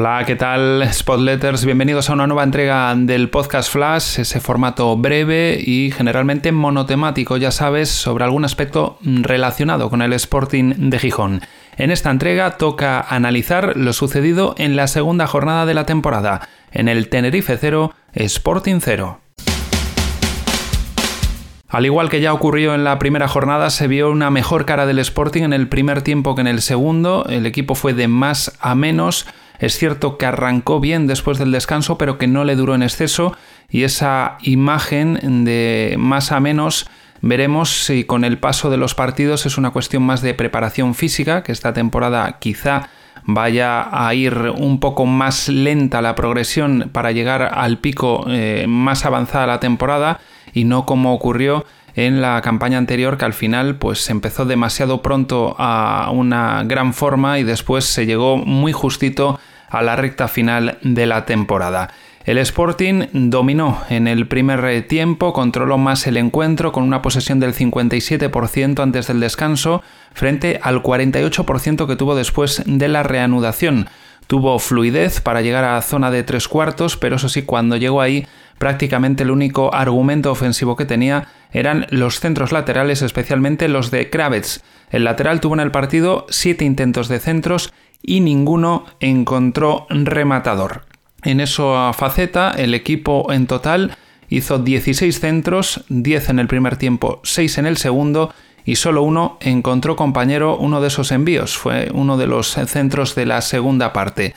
Hola, ¿qué tal Spotletters? Bienvenidos a una nueva entrega del podcast Flash, ese formato breve y generalmente monotemático, ya sabes, sobre algún aspecto relacionado con el Sporting de Gijón. En esta entrega toca analizar lo sucedido en la segunda jornada de la temporada, en el Tenerife 0, Sporting 0. Al igual que ya ocurrió en la primera jornada, se vio una mejor cara del Sporting en el primer tiempo que en el segundo. El equipo fue de más a menos. Es cierto que arrancó bien después del descanso, pero que no le duró en exceso. Y esa imagen de más a menos veremos si con el paso de los partidos es una cuestión más de preparación física, que esta temporada quizá vaya a ir un poco más lenta la progresión para llegar al pico eh, más avanzada la temporada y no como ocurrió en la campaña anterior que al final pues empezó demasiado pronto a una gran forma y después se llegó muy justito a la recta final de la temporada. El Sporting dominó en el primer tiempo, controló más el encuentro con una posesión del 57% antes del descanso frente al 48% que tuvo después de la reanudación. Tuvo fluidez para llegar a la zona de tres cuartos, pero eso sí, cuando llegó ahí prácticamente el único argumento ofensivo que tenía eran los centros laterales, especialmente los de Kravets. El lateral tuvo en el partido siete intentos de centros y ninguno encontró rematador. En esa faceta, el equipo en total hizo 16 centros, 10 en el primer tiempo, 6 en el segundo y solo uno encontró compañero uno de esos envíos. Fue uno de los centros de la segunda parte.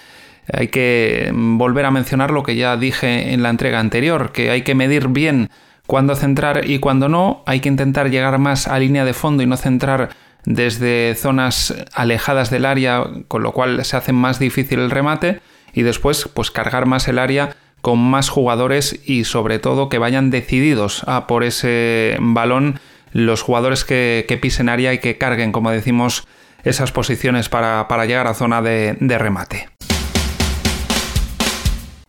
Hay que volver a mencionar lo que ya dije en la entrega anterior, que hay que medir bien cuándo centrar y cuándo no. Hay que intentar llegar más a línea de fondo y no centrar desde zonas alejadas del área, con lo cual se hace más difícil el remate. Y después, pues cargar más el área con más jugadores y sobre todo que vayan decididos a por ese balón los jugadores que, pisen área y que carguen, como decimos, esas posiciones para, llegar a zona de remate.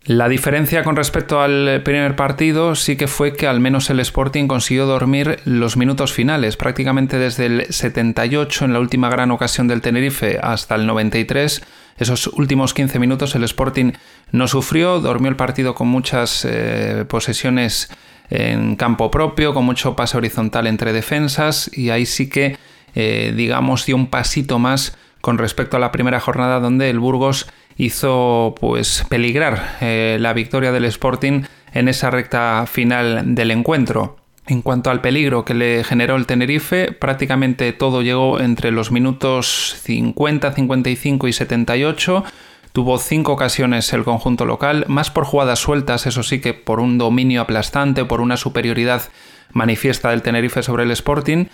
La diferencia con respecto al primer partido sí que fue que al menos el Sporting consiguió dormir los minutos finales, prácticamente desde el 78 en la última gran ocasión del Tenerife hasta el 93. Esos últimos 15 minutos el Sporting no sufrió, dormió el partido con muchas eh, posesiones en campo propio, con mucho pase horizontal entre defensas y ahí sí que, eh, digamos, dio un pasito más con respecto a la primera jornada donde el Burgos hizo pues peligrar eh, la victoria del Sporting en esa recta final del encuentro. En cuanto al peligro que le generó el Tenerife, prácticamente todo llegó entre los minutos 50, 55 y 78. Tuvo cinco ocasiones el conjunto local, más por jugadas sueltas, eso sí que por un dominio aplastante, por una superioridad manifiesta del Tenerife sobre el Sporting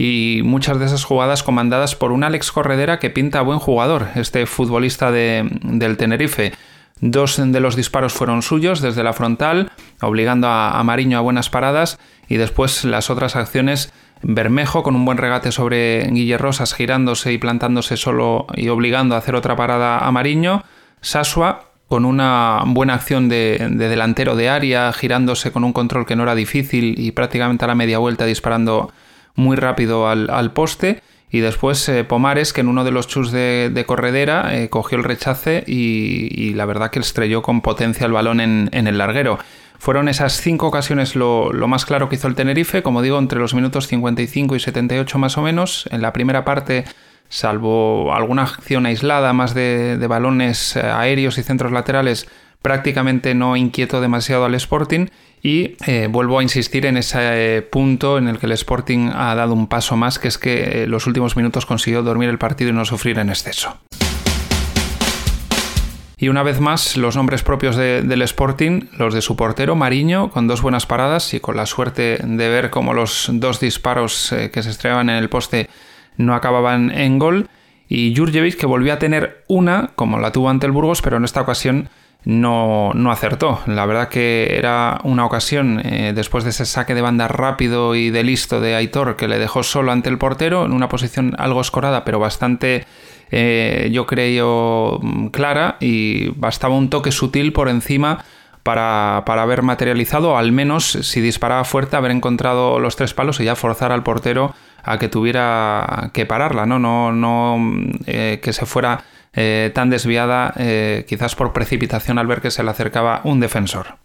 y muchas de esas jugadas comandadas por un Alex Corredera que pinta buen jugador, este futbolista del Tenerife. Dos de los disparos fueron suyos desde la frontal, obligando a, Mariño a buenas paradas y después las otras acciones Bermejo con un buen regate sobre Guille Rosas girándose y plantándose solo y obligando a hacer otra parada a Mariño. Sasua con una buena acción de, delantero de área, girándose con un control que no era difícil y prácticamente a la media vuelta disparando muy rápido al, poste. Y después eh, Pomares, que en uno de los chus de, corredera eh, cogió el rechace y, la verdad que estrelló con potencia el balón en, el larguero. Fueron esas cinco ocasiones lo, más claro que hizo el Tenerife, como digo, entre los minutos 55 y 78 más o menos. En la primera parte, salvo alguna acción aislada más de, balones eh, aéreos y centros laterales, prácticamente no inquieto demasiado al Sporting y eh, vuelvo a insistir en ese punto en el que el Sporting ha dado un paso más, que es que eh, los últimos minutos consiguió dormir el partido y no sufrir en exceso. Y una vez más, los nombres propios del Sporting, los de su portero, Mariño, con dos buenas paradas y con la suerte de ver cómo los dos disparos eh, que se estrellaban en el poste no acababan en gol. Y Jurjevic, que volvió a tener una, como la tuvo ante el Burgos, pero en esta ocasión no, no acertó. La verdad que era una ocasión, eh, después de ese saque de banda rápido y de listo de Aitor, que le dejó solo ante el portero, en una posición algo escorada, pero bastante, eh, yo creo, clara, y bastaba un toque sutil por encima para, para, haber materializado, al menos si disparaba fuerte, haber encontrado los tres palos y ya forzar al portero a que tuviera que pararla, ¿no? No, no eh, que se fuera eh, tan desviada, eh, quizás por precipitación al ver que se le acercaba un defensor.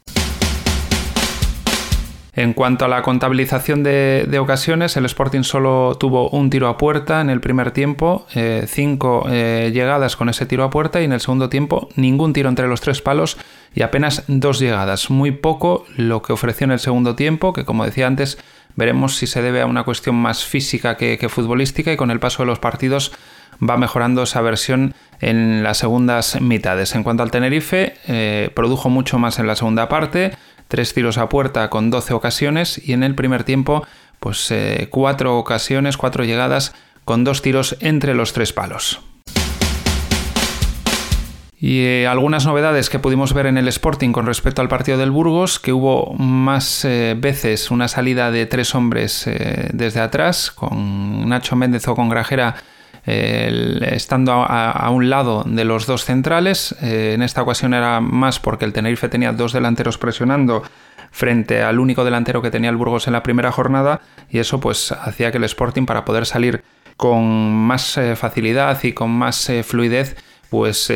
En cuanto a la contabilización de, ocasiones, el Sporting solo tuvo un tiro a puerta en el primer tiempo, eh, cinco llegadas con ese tiro a puerta y en el segundo tiempo ningún tiro entre los tres palos y apenas dos llegadas. Muy poco lo que ofreció en el segundo tiempo, que como decía antes, veremos si se debe a una cuestión más física que futbolística y con el paso de los partidos va mejorando esa versión en las segundas mitades. En cuanto al Tenerife, eh, produjo mucho más en la segunda parte, tres tiros a puerta con 12 ocasiones y en el primer tiempo, pues eh, cuatro ocasiones, cuatro llegadas con dos tiros entre los tres palos. Y eh, algunas novedades que pudimos ver en el Sporting con respecto al partido del Burgos, que hubo más veces una salida de tres hombres desde atrás, con Nacho Méndez o con Grajera estando a, un lado de los dos centrales. Eh, en esta ocasión era más porque el Tenerife tenía dos delanteros presionando frente al único delantero que tenía el Burgos en la primera jornada y eso pues hacía que el Sporting para poder salir con más eh, facilidad y con más eh, fluidez pues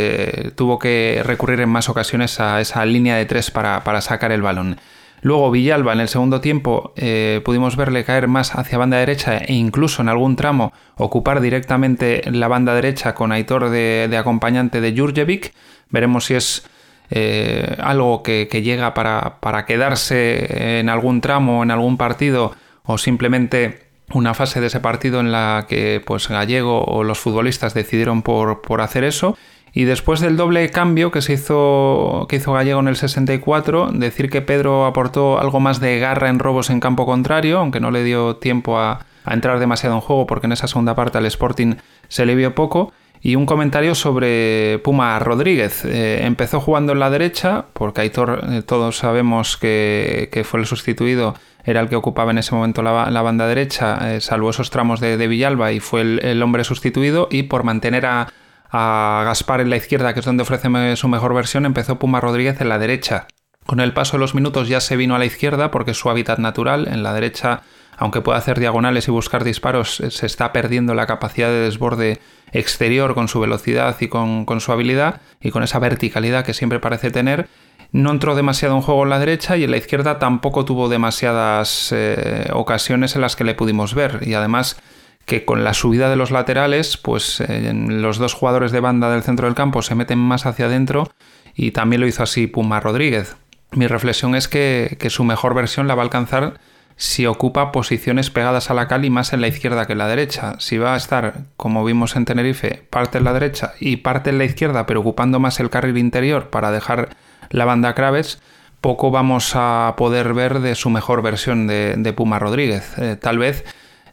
tuvo que recurrir en más ocasiones a esa línea de tres para, para sacar el balón. Luego Villalba en el segundo tiempo eh, pudimos verle caer más hacia banda derecha e incluso en algún tramo ocupar directamente la banda derecha con Aitor de, acompañante de Jurjevic. Veremos si es eh, algo que, llega para, para, quedarse en algún tramo, en algún partido o simplemente una fase de ese partido en la que pues Gallego o los futbolistas decidieron por, por hacer eso y después del doble cambio que se hizo, que hizo Gallego en el 64, decir que Pedro aportó algo más de garra en robos en campo contrario, aunque no le dio tiempo a, entrar demasiado en juego porque en esa segunda parte al Sporting se le vio poco. Y un comentario sobre Puma Rodríguez. Eh, empezó jugando en la derecha, porque Aitor, eh, todos sabemos que, fue el sustituido, era el que ocupaba en ese momento la, banda derecha, eh, salvo esos tramos de, Villalba, y fue el hombre sustituido. Y por mantener a, a Gaspar en la izquierda, que es donde ofrece su mejor versión, empezó Puma Rodríguez en la derecha. Con el paso de los minutos ya se vino a la izquierda porque es su hábitat natural. En la derecha, aunque pueda hacer diagonales y buscar disparos, se está perdiendo la capacidad de desborde exterior con su velocidad y con, su habilidad y con esa verticalidad que siempre parece tener. No entró demasiado en juego en la derecha y en la izquierda tampoco tuvo demasiadas eh, ocasiones en las que le pudimos ver. Y además que con la subida de los laterales, pues los dos jugadores de banda del centro del campo se meten más hacia adentro y también lo hizo así Puma Rodríguez. Mi reflexión es que, su mejor versión la va a alcanzar si ocupa posiciones pegadas a la cal y más en la izquierda que en la derecha. Si va a estar, como vimos en Tenerife, parte en la derecha y parte en la izquierda, pero ocupando más el carril interior para dejar la banda Craves, poco vamos a poder ver de su mejor versión de, Puma Rodríguez. Eh, tal vez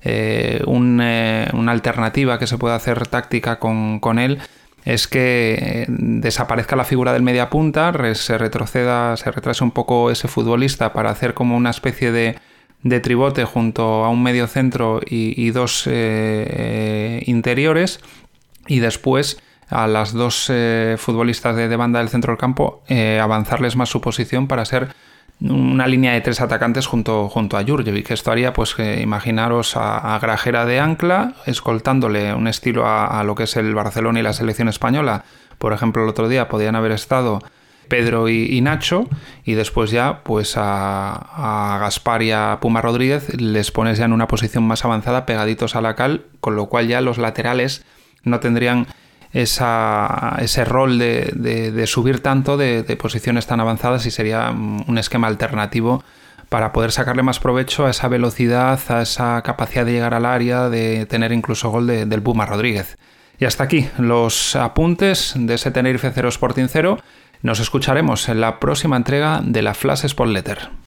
eh, eh, una alternativa que se puede hacer táctica con, él es que eh, desaparezca la figura del media punta, se retroceda, se retrase un poco ese futbolista para hacer como una especie de, tribote junto a un medio centro y, dos interiores. Y después a las dos futbolistas de, de, banda del centro del campo avanzarles más su posición para ser una línea de tres atacantes junto, junto a Jurjevic. Esto haría, pues, imaginaros a, Grajera de ancla, escoltándole un estilo a, lo que es el Barcelona y la selección española. Por ejemplo, el otro día podían haber estado Pedro y, Nacho, y después ya, pues a, a, Gaspar y a Puma Rodríguez les pones ya en una posición más avanzada, pegaditos a la cal, con lo cual ya los laterales no tendrían esa, ese rol de, subir tanto de, posiciones tan avanzadas y sería un esquema alternativo para poder sacarle más provecho a esa velocidad, a esa capacidad de llegar al área, de tener incluso gol del Puma Rodríguez. Y hasta aquí los apuntes de ese Tenerife 0 Sporting 0. Nos escucharemos en la próxima entrega de la Flash Sport Letter.